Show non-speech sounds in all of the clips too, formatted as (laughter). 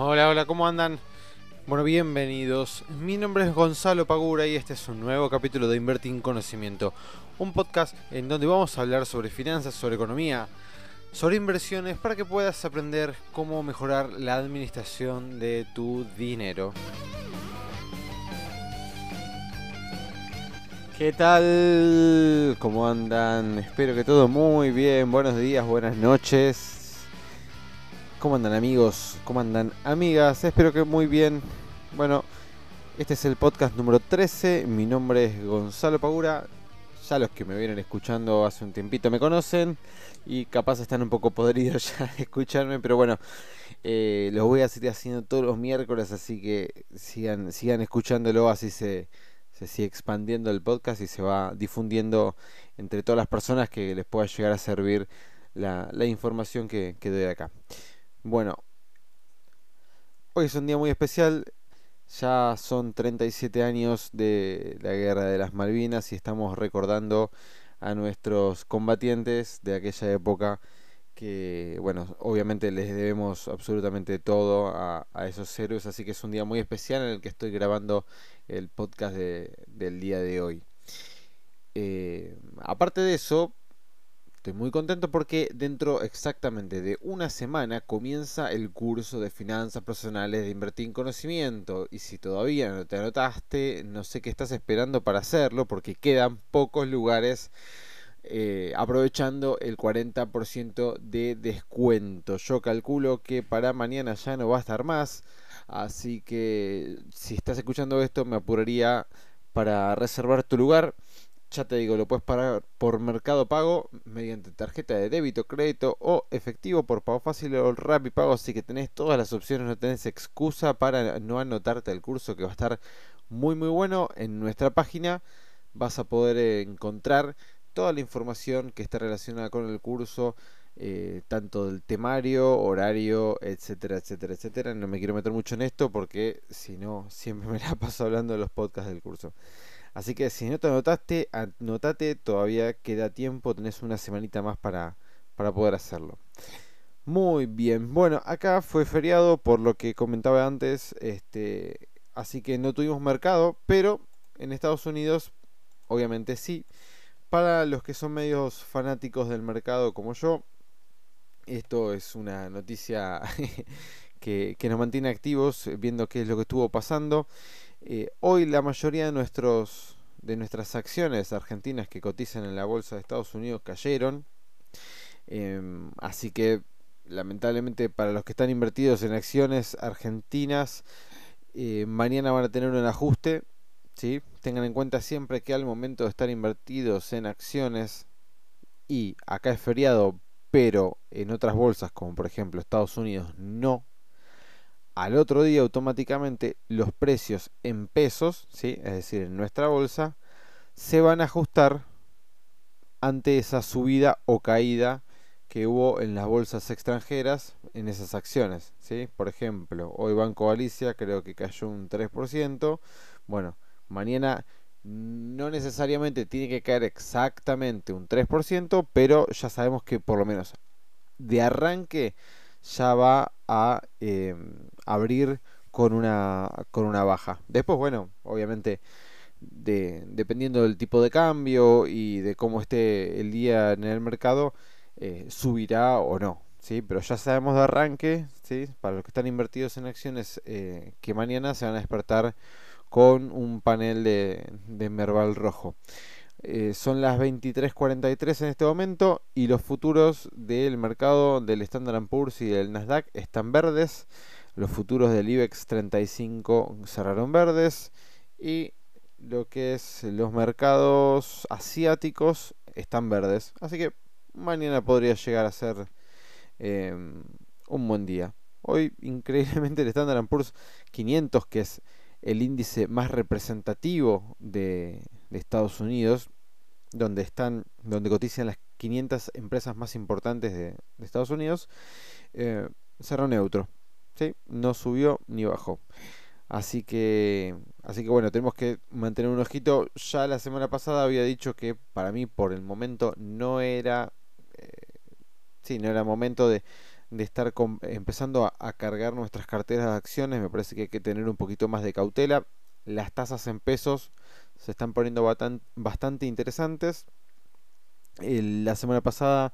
Hola, hola, ¿cómo andan? Bueno, bienvenidos. Mi nombre es Gonzalo Pagura y este es un nuevo capítulo de Invertir en Conocimiento, un podcast en donde vamos a hablar sobre finanzas, sobre economía, sobre inversiones para que puedas aprender cómo mejorar la administración de tu dinero. ¿Qué tal? ¿Cómo andan? Espero que todo muy bien. Buenos días, buenas noches. ¿Cómo andan amigos? ¿Cómo andan amigas? Espero que muy bien. Bueno, este es el podcast número 13. Mi nombre es Gonzalo Pagura. Ya los que me vienen escuchando hace un tiempito me conocen y capaz están un poco podridos (laughs) ya de escucharme, pero bueno, eh, los voy a seguir haciendo todos los miércoles, así que sigan, sigan escuchándolo, así se, se sigue expandiendo el podcast y se va difundiendo entre todas las personas que les pueda llegar a servir la, información que, que doy acá. Bueno, hoy es un día muy especial. Ya son 37 años de la Guerra de las Malvinas y estamos recordando a nuestros combatientes de aquella época que, bueno, obviamente les debemos absolutamente todo a, esos héroes, así que es un día muy especial en el que estoy grabando el podcast del día de hoy. Eh, aparte de eso, Estoy muy contento porque dentro exactamente de una semana comienza el curso de finanzas personales de invertir en conocimiento. Y si todavía no te anotaste, no sé qué estás esperando para hacerlo porque quedan pocos lugares eh, aprovechando el 40% de descuento. Yo calculo que para mañana ya no va a estar más. Así que si estás escuchando esto me apuraría para reservar tu lugar. Ya te digo, lo puedes pagar por mercado pago mediante tarjeta de débito, crédito o efectivo por pago fácil o rápido pago. Así que tenés todas las opciones, no tenés excusa para no anotarte el curso que va a estar muy muy bueno. En nuestra página vas a poder encontrar toda la información que está relacionada con el curso. Eh, tanto del temario, horario, etcétera, etcétera, etcétera. No me quiero meter mucho en esto porque si no, siempre (laughs) me la paso hablando de los podcasts del curso. Así que si no te anotaste, anotate, todavía queda tiempo, tenés una semanita más para, para poder hacerlo. Muy bien, bueno, acá fue feriado por lo que comentaba antes, este, así que no tuvimos mercado, pero en Estados Unidos obviamente sí. Para los que son medios fanáticos del mercado como yo, esto es una noticia (laughs) que, que nos mantiene activos viendo qué es lo que estuvo pasando. Eh, hoy la mayoría de, nuestros, de nuestras acciones argentinas que cotizan en la bolsa de Estados Unidos cayeron. Em, así que lamentablemente para los que están invertidos en acciones argentinas, eh, mañana van a tener un ajuste. ¿sí? Tengan en cuenta siempre que al momento de estar invertidos en acciones y acá es feriado, pero en otras bolsas como por ejemplo Estados Unidos no al otro día automáticamente los precios en pesos, ¿sí? es decir, en nuestra bolsa, se van a ajustar ante esa subida o caída que hubo en las bolsas extranjeras en esas acciones. ¿sí? Por ejemplo, hoy Banco Galicia creo que cayó un 3%. Bueno, mañana no necesariamente tiene que caer exactamente un 3%, pero ya sabemos que por lo menos de arranque ya va a em, abrir con una, con una baja. Después, bueno, obviamente, de, dependiendo del tipo de cambio y de cómo esté el día en el mercado, eh, subirá o no. ¿sí? Pero ya sabemos de arranque, ¿sí? para los que están invertidos en acciones, eh, que mañana se van a despertar con un panel de, de Merval rojo. Eh, son las 23.43 en este momento y los futuros del mercado del Standard Poor's y del Nasdaq están verdes. Los futuros del IBEX 35 cerraron verdes y lo que es los mercados asiáticos están verdes. Así que mañana podría llegar a ser em, un buen día. Hoy increíblemente el Standard Poor's 500 que es el índice más representativo de, de Estados Unidos, donde están, donde cotizan las 500 empresas más importantes de, Estados Unidos, eh, cerró neutro, ¿sí? no subió ni bajó. Así que, así que bueno, tenemos que mantener un ojito. Ya la semana pasada había dicho que para mí por el momento no era, eh, sí, no era momento de, de estar empezando a, cargar nuestras carteras de acciones, me parece que hay que tener un poquito más de cautela. Las tasas en pesos se están poniendo bastante interesantes. la semana pasada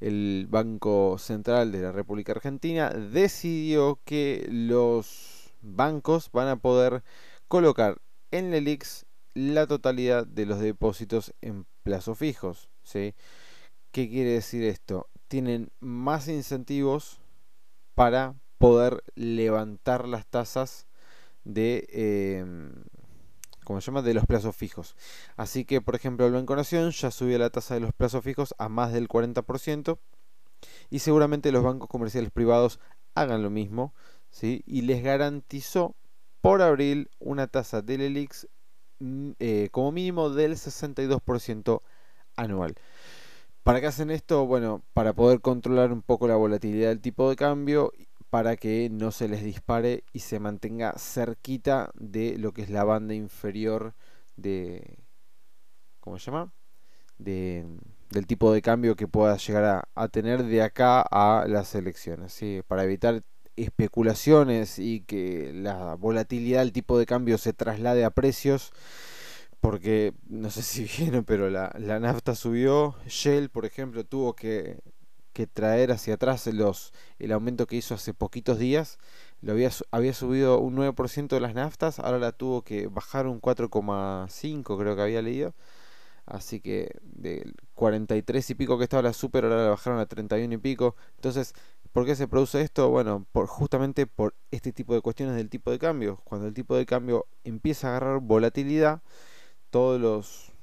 el Banco Central de la República Argentina decidió que los bancos van a poder colocar en el ELIX la totalidad de los depósitos en plazo fijos. ¿sí? ¿Qué quiere decir esto? Tienen más incentivos para poder levantar las tasas de, eh, se llama? de los plazos fijos. Así que, por ejemplo, el Banco Nación ya subió la tasa de los plazos fijos a más del 40% y seguramente los bancos comerciales privados hagan lo mismo ¿sí? y les garantizó por abril una tasa del ELIX mm, eh, como mínimo del 62% anual. ¿Para qué hacen esto? Bueno, para poder controlar un poco la volatilidad del tipo de cambio, para que no se les dispare y se mantenga cerquita de lo que es la banda inferior de... ¿Cómo se llama? De, del tipo de cambio que pueda llegar a, tener de acá a las elecciones. ¿sí? Para evitar especulaciones y que la volatilidad del tipo de cambio se traslade a precios porque no sé si (laughs) vieron, pero la, la nafta subió. Shell, por ejemplo, tuvo que, que, traer hacia atrás los, el aumento que hizo hace poquitos días. Lo había, había subido un 9% de las naftas, ahora la tuvo que bajar un 4,5, creo que había leído. Así que del 43 y pico que estaba la super, ahora la bajaron a 31 y pico. Entonces, ¿por qué se produce esto? Bueno, por, justamente por este tipo de cuestiones del tipo de cambio. Cuando el tipo de cambio empieza a agarrar volatilidad, todos los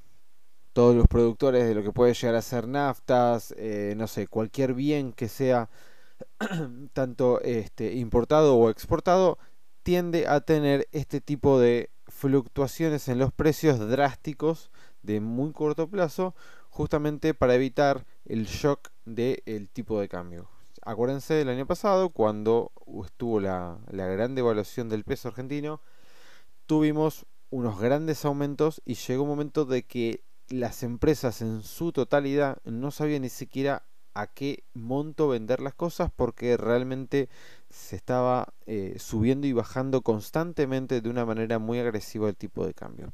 todos los productores de lo que puede llegar a ser naftas, eh, no sé, cualquier bien que sea (clears throat) tanto este, importado o exportado, tiende a tener este tipo de fluctuaciones en los precios drásticos de muy corto plazo, justamente para evitar el shock del tipo de cambio. Acuérdense del año pasado, cuando estuvo la, la gran devaluación del peso argentino, tuvimos unos grandes aumentos y llegó un momento de que las empresas en su totalidad no sabían ni siquiera a qué monto vender las cosas porque realmente se estaba eh, subiendo y bajando constantemente de una manera muy agresiva el tipo de cambio.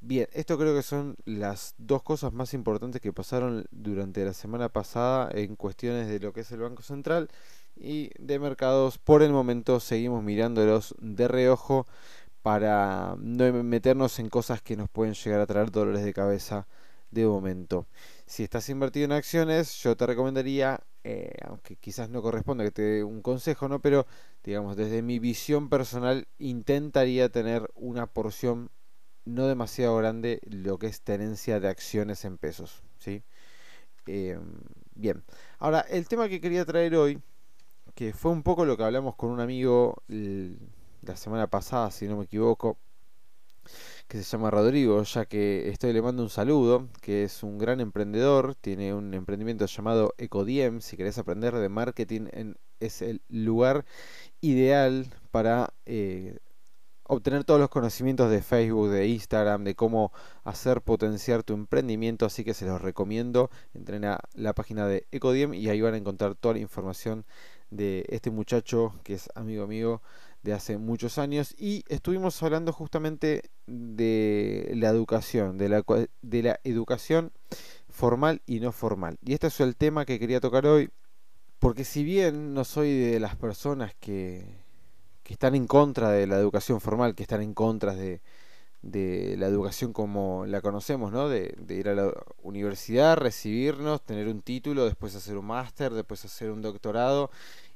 Bien, esto creo que son las dos cosas más importantes que pasaron durante la semana pasada en cuestiones de lo que es el Banco Central y de mercados. Por el momento seguimos mirándolos de reojo para no meternos en cosas que nos pueden llegar a traer dolores de cabeza de momento. Si estás invertido en acciones, yo te recomendaría, eh, aunque quizás no corresponda que te dé un consejo, ¿no? Pero digamos, desde mi visión personal, intentaría tener una porción no demasiado grande, lo que es tenencia de acciones en pesos. ¿sí? Em, bien, ahora el tema que quería traer hoy, que fue un poco lo que hablamos con un amigo la semana pasada, si no me equivoco, que se llama Rodrigo, ya que estoy le mando un saludo, que es un gran emprendedor, tiene un emprendimiento llamado Ecodiem, si querés aprender de marketing en, es el lugar ideal para eh, obtener todos los conocimientos de Facebook, de Instagram, de cómo hacer potenciar tu emprendimiento, así que se los recomiendo, entren a la página de Ecodiem y ahí van a encontrar toda la información de este muchacho que es amigo amigo de hace muchos años y estuvimos hablando justamente de la educación, de la, de la educación formal y no formal. Y este es el tema que quería tocar hoy, porque si bien no soy de las personas que, que están en contra de la educación formal, que están en contra de, de la educación como la conocemos, ¿no? De, de, ir a la universidad, recibirnos, tener un título, después hacer un máster, después hacer un doctorado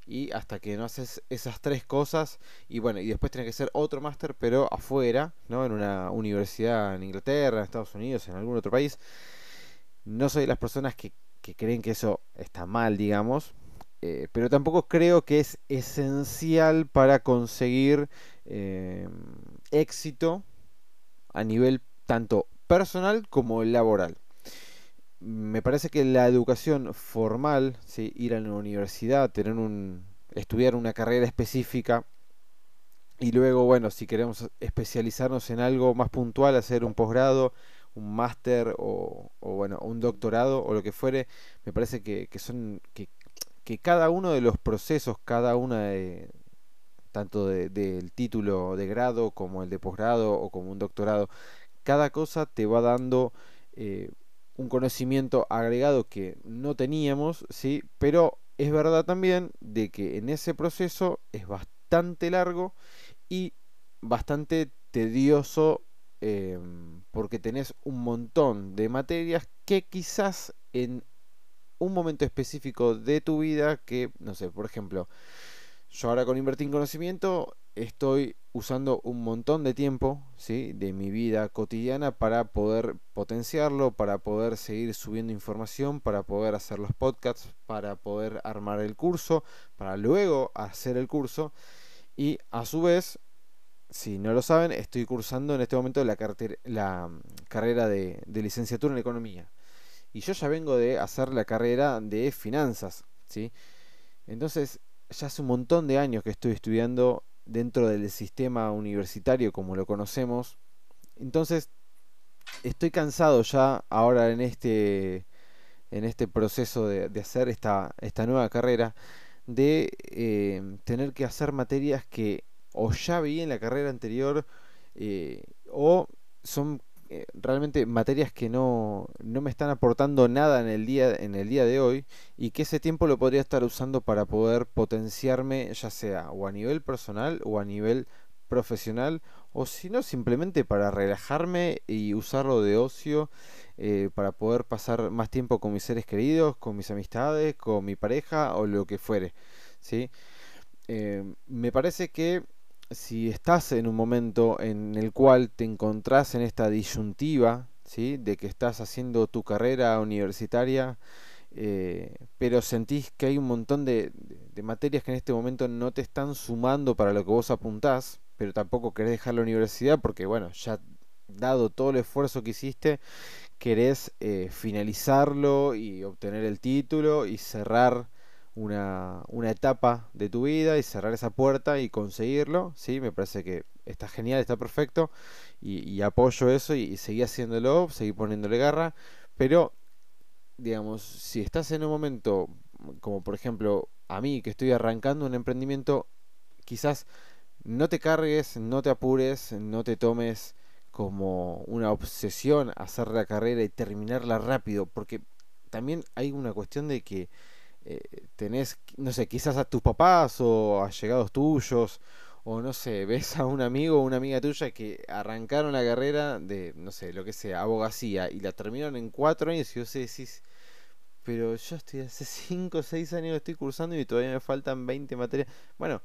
y hasta que no haces esas tres cosas y bueno y después tiene que ser otro máster pero afuera no en una universidad en Inglaterra en Estados Unidos en algún otro país. No soy de las personas que, creen que eso está mal digamos eh, pero tampoco creo que es esencial para conseguir eh, éxito a nivel tanto personal como laboral me parece que la educación formal, ir a la universidad, tener un, estudiar una carrera específica y luego, bueno, si queremos especializarnos en algo más puntual, hacer un posgrado, un máster o, bueno, un doctorado o lo que fuere, me parece que, son que, que cada uno de los procesos, cada una de, tanto del título de grado como el de posgrado o como un doctorado, cada cosa te va dando eh, un conocimiento agregado que no teníamos, ¿sí? pero es verdad también de que en ese proceso es bastante largo y bastante tedioso em, porque tenés un montón de materias que quizás en un momento específico de tu vida que, no sé, por ejemplo, yo ahora con Invertir en Conocimiento estoy usando un montón de tiempo ¿sí? de mi vida cotidiana para poder potenciarlo, para poder seguir subiendo información, para poder hacer los podcasts, para poder armar el curso, para luego hacer el curso. Y a su vez, si no lo saben, estoy cursando en este momento la, mm, carrera de, de licenciatura en economía. Y yo ya vengo de hacer la carrera de finanzas. ¿sí? Entonces, ya hace un montón de años que estoy estudiando dentro del sistema universitario como lo conocemos. Entonces, estoy cansado ya ahora en este, en este proceso de, hacer esta, esta, nueva carrera de eh, tener que hacer materias que o ya vi en la carrera anterior eh, o son eh, realmente materias que no, no, me están aportando nada en el, día, en el día de hoy y que ese tiempo lo podría estar usando para poder potenciarme ya sea o a nivel personal o a nivel profesional o si no simplemente para relajarme y usarlo de ocio eh, para poder pasar más tiempo con mis seres queridos, con mis amistades, con mi pareja o lo que fuere. ¿sí? Eh, me parece que si estás en un momento en el cual te encontrás en esta disyuntiva, ¿sí? de que estás haciendo tu carrera universitaria, eh, pero sentís que hay un montón de, materias que en este momento no te están sumando para lo que vos apuntás, pero tampoco querés dejar la universidad porque, bueno, ya dado todo el esfuerzo que hiciste, querés eh, finalizarlo y obtener el título y cerrar una, una, etapa de tu vida y cerrar esa puerta y conseguirlo, ¿sí? Me parece que está genial, está perfecto y, apoyo eso y, seguí haciéndolo, seguí poniéndole garra, pero digamos, si estás en un momento como por ejemplo a mí que estoy arrancando un emprendimiento, quizás no te cargues, no te apures, no te tomes como una obsesión hacer la carrera y terminarla rápido, porque también hay una cuestión de que eh, tenés, no sé, quizás a tus papás o a llegados tuyos, o no sé, (laughs) ves a un amigo o una amiga tuya que arrancaron la carrera de, no sé, lo que sea, abogacía, y la terminaron en cuatro años y vos decís, pero yo estoy hace (laughs) 5 o 6 años que estoy cursando y todavía me faltan 20 materias. Bueno,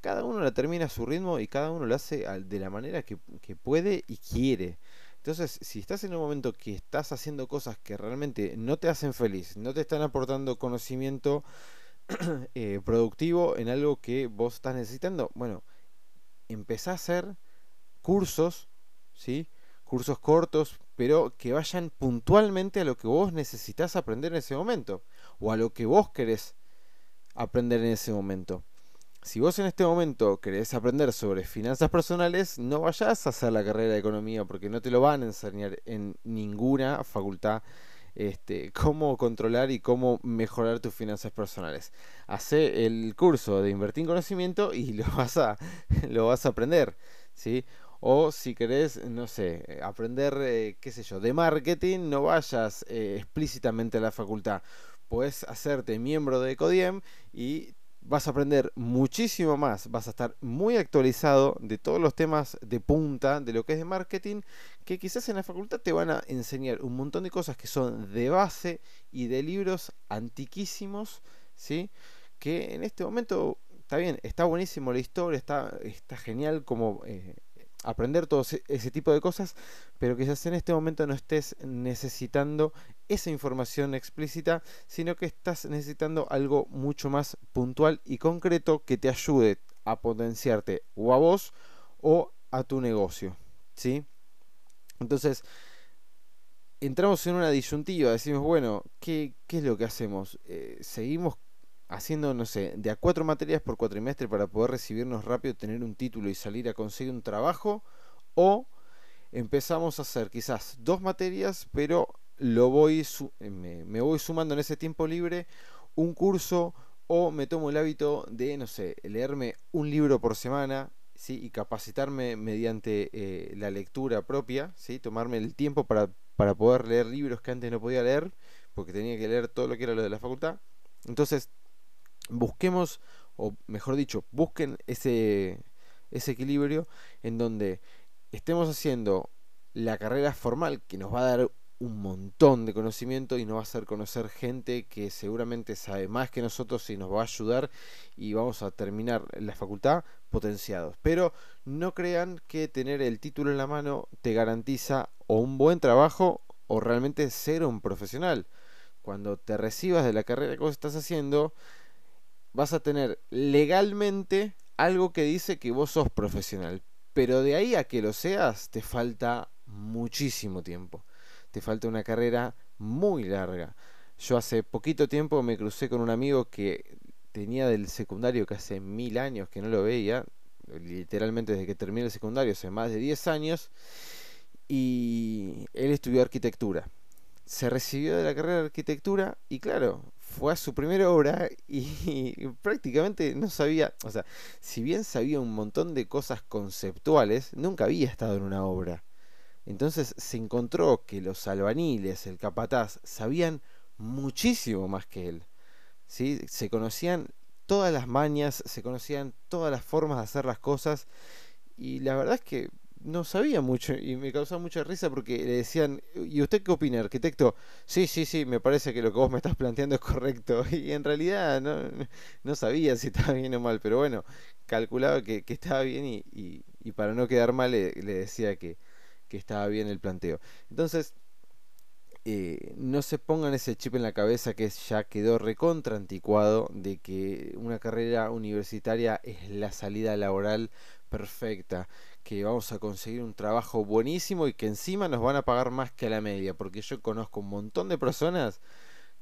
cada uno la termina a su ritmo y cada uno lo hace de la manera que, que puede y quiere. Entonces, si estás en un momento que estás haciendo cosas que realmente no te hacen feliz, no te están aportando conocimiento (clears throat) eh, productivo en algo que vos estás necesitando, bueno, empezá a hacer cursos, ¿sí? Cursos cortos, pero que vayan puntualmente a lo que vos necesitas aprender en ese momento, o a lo que vos querés aprender en ese momento. Si vos en este momento querés aprender sobre finanzas personales, no vayas a hacer la carrera de economía porque no te lo van a enseñar en ninguna facultad este, cómo controlar y cómo mejorar tus finanzas personales. Hace el curso de invertir en conocimiento y (laughs) lo vas a, lo vas a aprender, ¿sí? O si querés, no sé, aprender, eh, qué sé yo, de marketing, no vayas eh, explícitamente a la facultad. Puedes hacerte miembro de Codiem y vas a aprender muchísimo más, vas a estar muy actualizado de todos los temas de punta de lo que es de marketing, que quizás en la facultad te van a enseñar un montón de cosas que son de base y de libros antiquísimos, ¿sí? Que en este momento está bien, está buenísimo la historia, está, está genial como eh, aprender todo ese tipo de cosas, pero quizás en este momento no estés necesitando esa información explícita, sino que estás necesitando algo mucho más puntual y concreto que te ayude a potenciarte o a vos o a tu negocio, ¿sí? Entonces, entramos en una disyuntiva, decimos, bueno, ¿qué, es lo que hacemos? Eh, ¿Seguimos haciendo, no sé, de a cuatro materias por cuatrimestre para poder recibirnos rápido, tener un título y salir a conseguir un trabajo, o empezamos a hacer quizás dos materias, pero lo voy me, voy sumando en ese tiempo libre un curso o me tomo el hábito de, no sé, leerme un libro por semana, ¿sí? Y capacitarme mediante eh, la lectura propia, ¿sí? Tomarme el tiempo para, para poder leer libros que antes no podía leer, porque tenía que leer todo lo que era lo de la facultad. Entonces, busquemos, o mejor dicho, busquen ese, ese equilibrio en donde estemos haciendo la carrera formal que nos va a dar un montón de conocimiento y nos va a hacer conocer gente que seguramente sabe más que nosotros y nos va a ayudar y vamos a terminar la facultad potenciados. Pero no crean que tener el título en la mano te garantiza o un buen trabajo o realmente ser un profesional. Cuando te recibas de la carrera que vos estás haciendo, vas a tener legalmente algo que dice que vos sos profesional. Pero de ahí a que lo seas, te falta muchísimo tiempo te falta una carrera muy larga. Yo hace poquito tiempo me crucé con un amigo que tenía del secundario que hace mil años que no lo veía, literalmente desde que terminé el secundario, hace más de 10 años, y él estudió arquitectura. Se recibió de la carrera de arquitectura y claro, fue a su primera obra y, (laughs) y, prácticamente no sabía, o sea, si bien sabía un montón de cosas conceptuales, nunca había estado en una obra. Entonces se encontró que los albaniles, el capataz, sabían muchísimo más que él. ¿sí? Se conocían todas las mañas, se conocían todas las formas de hacer las cosas y la verdad es que no sabía mucho y me causaba mucha risa porque le decían, ¿y usted qué opina, arquitecto? Sí, sí, sí, me parece que lo que vos me estás planteando es correcto. (laughs) Y en realidad no, sabía si estaba bien o mal, pero bueno, calculaba que, estaba bien y, para no quedar mal le decía que, que estaba bien el planteo. Entonces, eh, no se pongan ese chip en la cabeza que ya quedó recontra anticuado de que una carrera universitaria es la salida laboral perfecta, que vamos a conseguir un trabajo buenísimo y que encima nos van a pagar más que a la media, porque yo conozco un montón de personas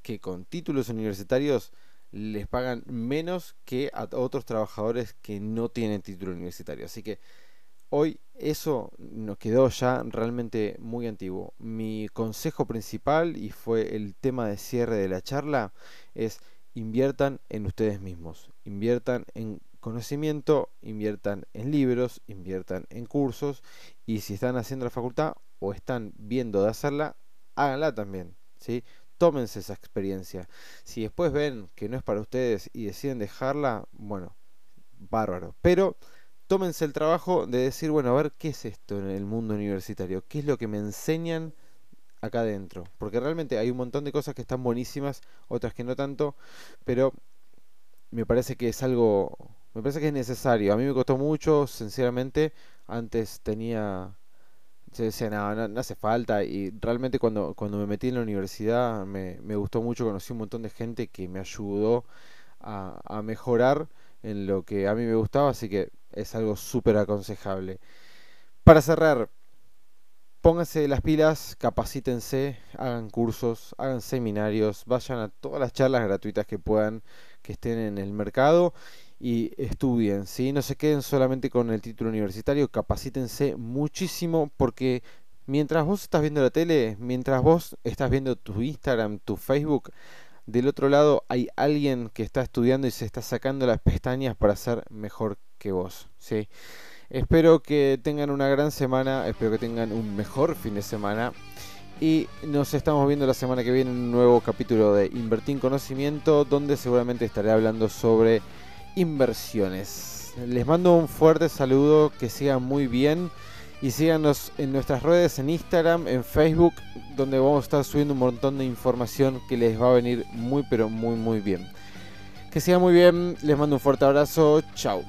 que con títulos universitarios les pagan menos que a otros trabajadores que no tienen título universitario. Así que Hoy eso nos quedó ya realmente muy antiguo. Mi consejo principal, y fue el tema de cierre de la charla, es inviertan en ustedes mismos, inviertan en conocimiento, inviertan en libros, inviertan en cursos y si están haciendo la facultad o están viendo de hacerla, háganla también, ¿sí? Tómense esa experiencia. Si después ven que no es para ustedes y deciden dejarla, bueno, bárbaro. Pero tómense el trabajo de decir, bueno, a ver, ¿qué es esto en el mundo universitario? ¿Qué es lo que me enseñan acá adentro? Porque realmente hay un montón de cosas que están buenísimas, otras que no tanto, pero me parece que es algo, me parece que es necesario. A mí me costó mucho, sinceramente, antes tenía... Se decía, no, no, hace falta. Y realmente cuando, cuando me metí en la universidad me, me gustó mucho, conocí un montón de gente que me ayudó a, a mejorar en lo que a mí me gustaba, así que es algo súper aconsejable. Para cerrar, pónganse las pilas, capacítense, hagan cursos, hagan seminarios, vayan a todas las charlas gratuitas que puedan, que estén en el mercado y estudien, ¿sí? No se queden solamente con el título universitario, capacítense muchísimo porque mientras vos estás viendo la tele, mientras vos estás viendo tu Instagram, tu Facebook, del otro lado hay alguien que está estudiando y se está sacando las pestañas para ser mejor que vos. ¿sí? Espero que tengan una gran semana, espero que tengan un mejor fin de semana. Y nos estamos viendo la semana que viene en un nuevo capítulo de Invertir en Conocimiento, donde seguramente estaré hablando sobre inversiones. Les mando un fuerte saludo, que sigan muy bien y síganos en nuestras redes, en Instagram, en Facebook, donde vamos a estar subiendo un montón de información que les va a venir muy pero muy muy bien. Que siga muy bien, les mando un fuerte abrazo, chao.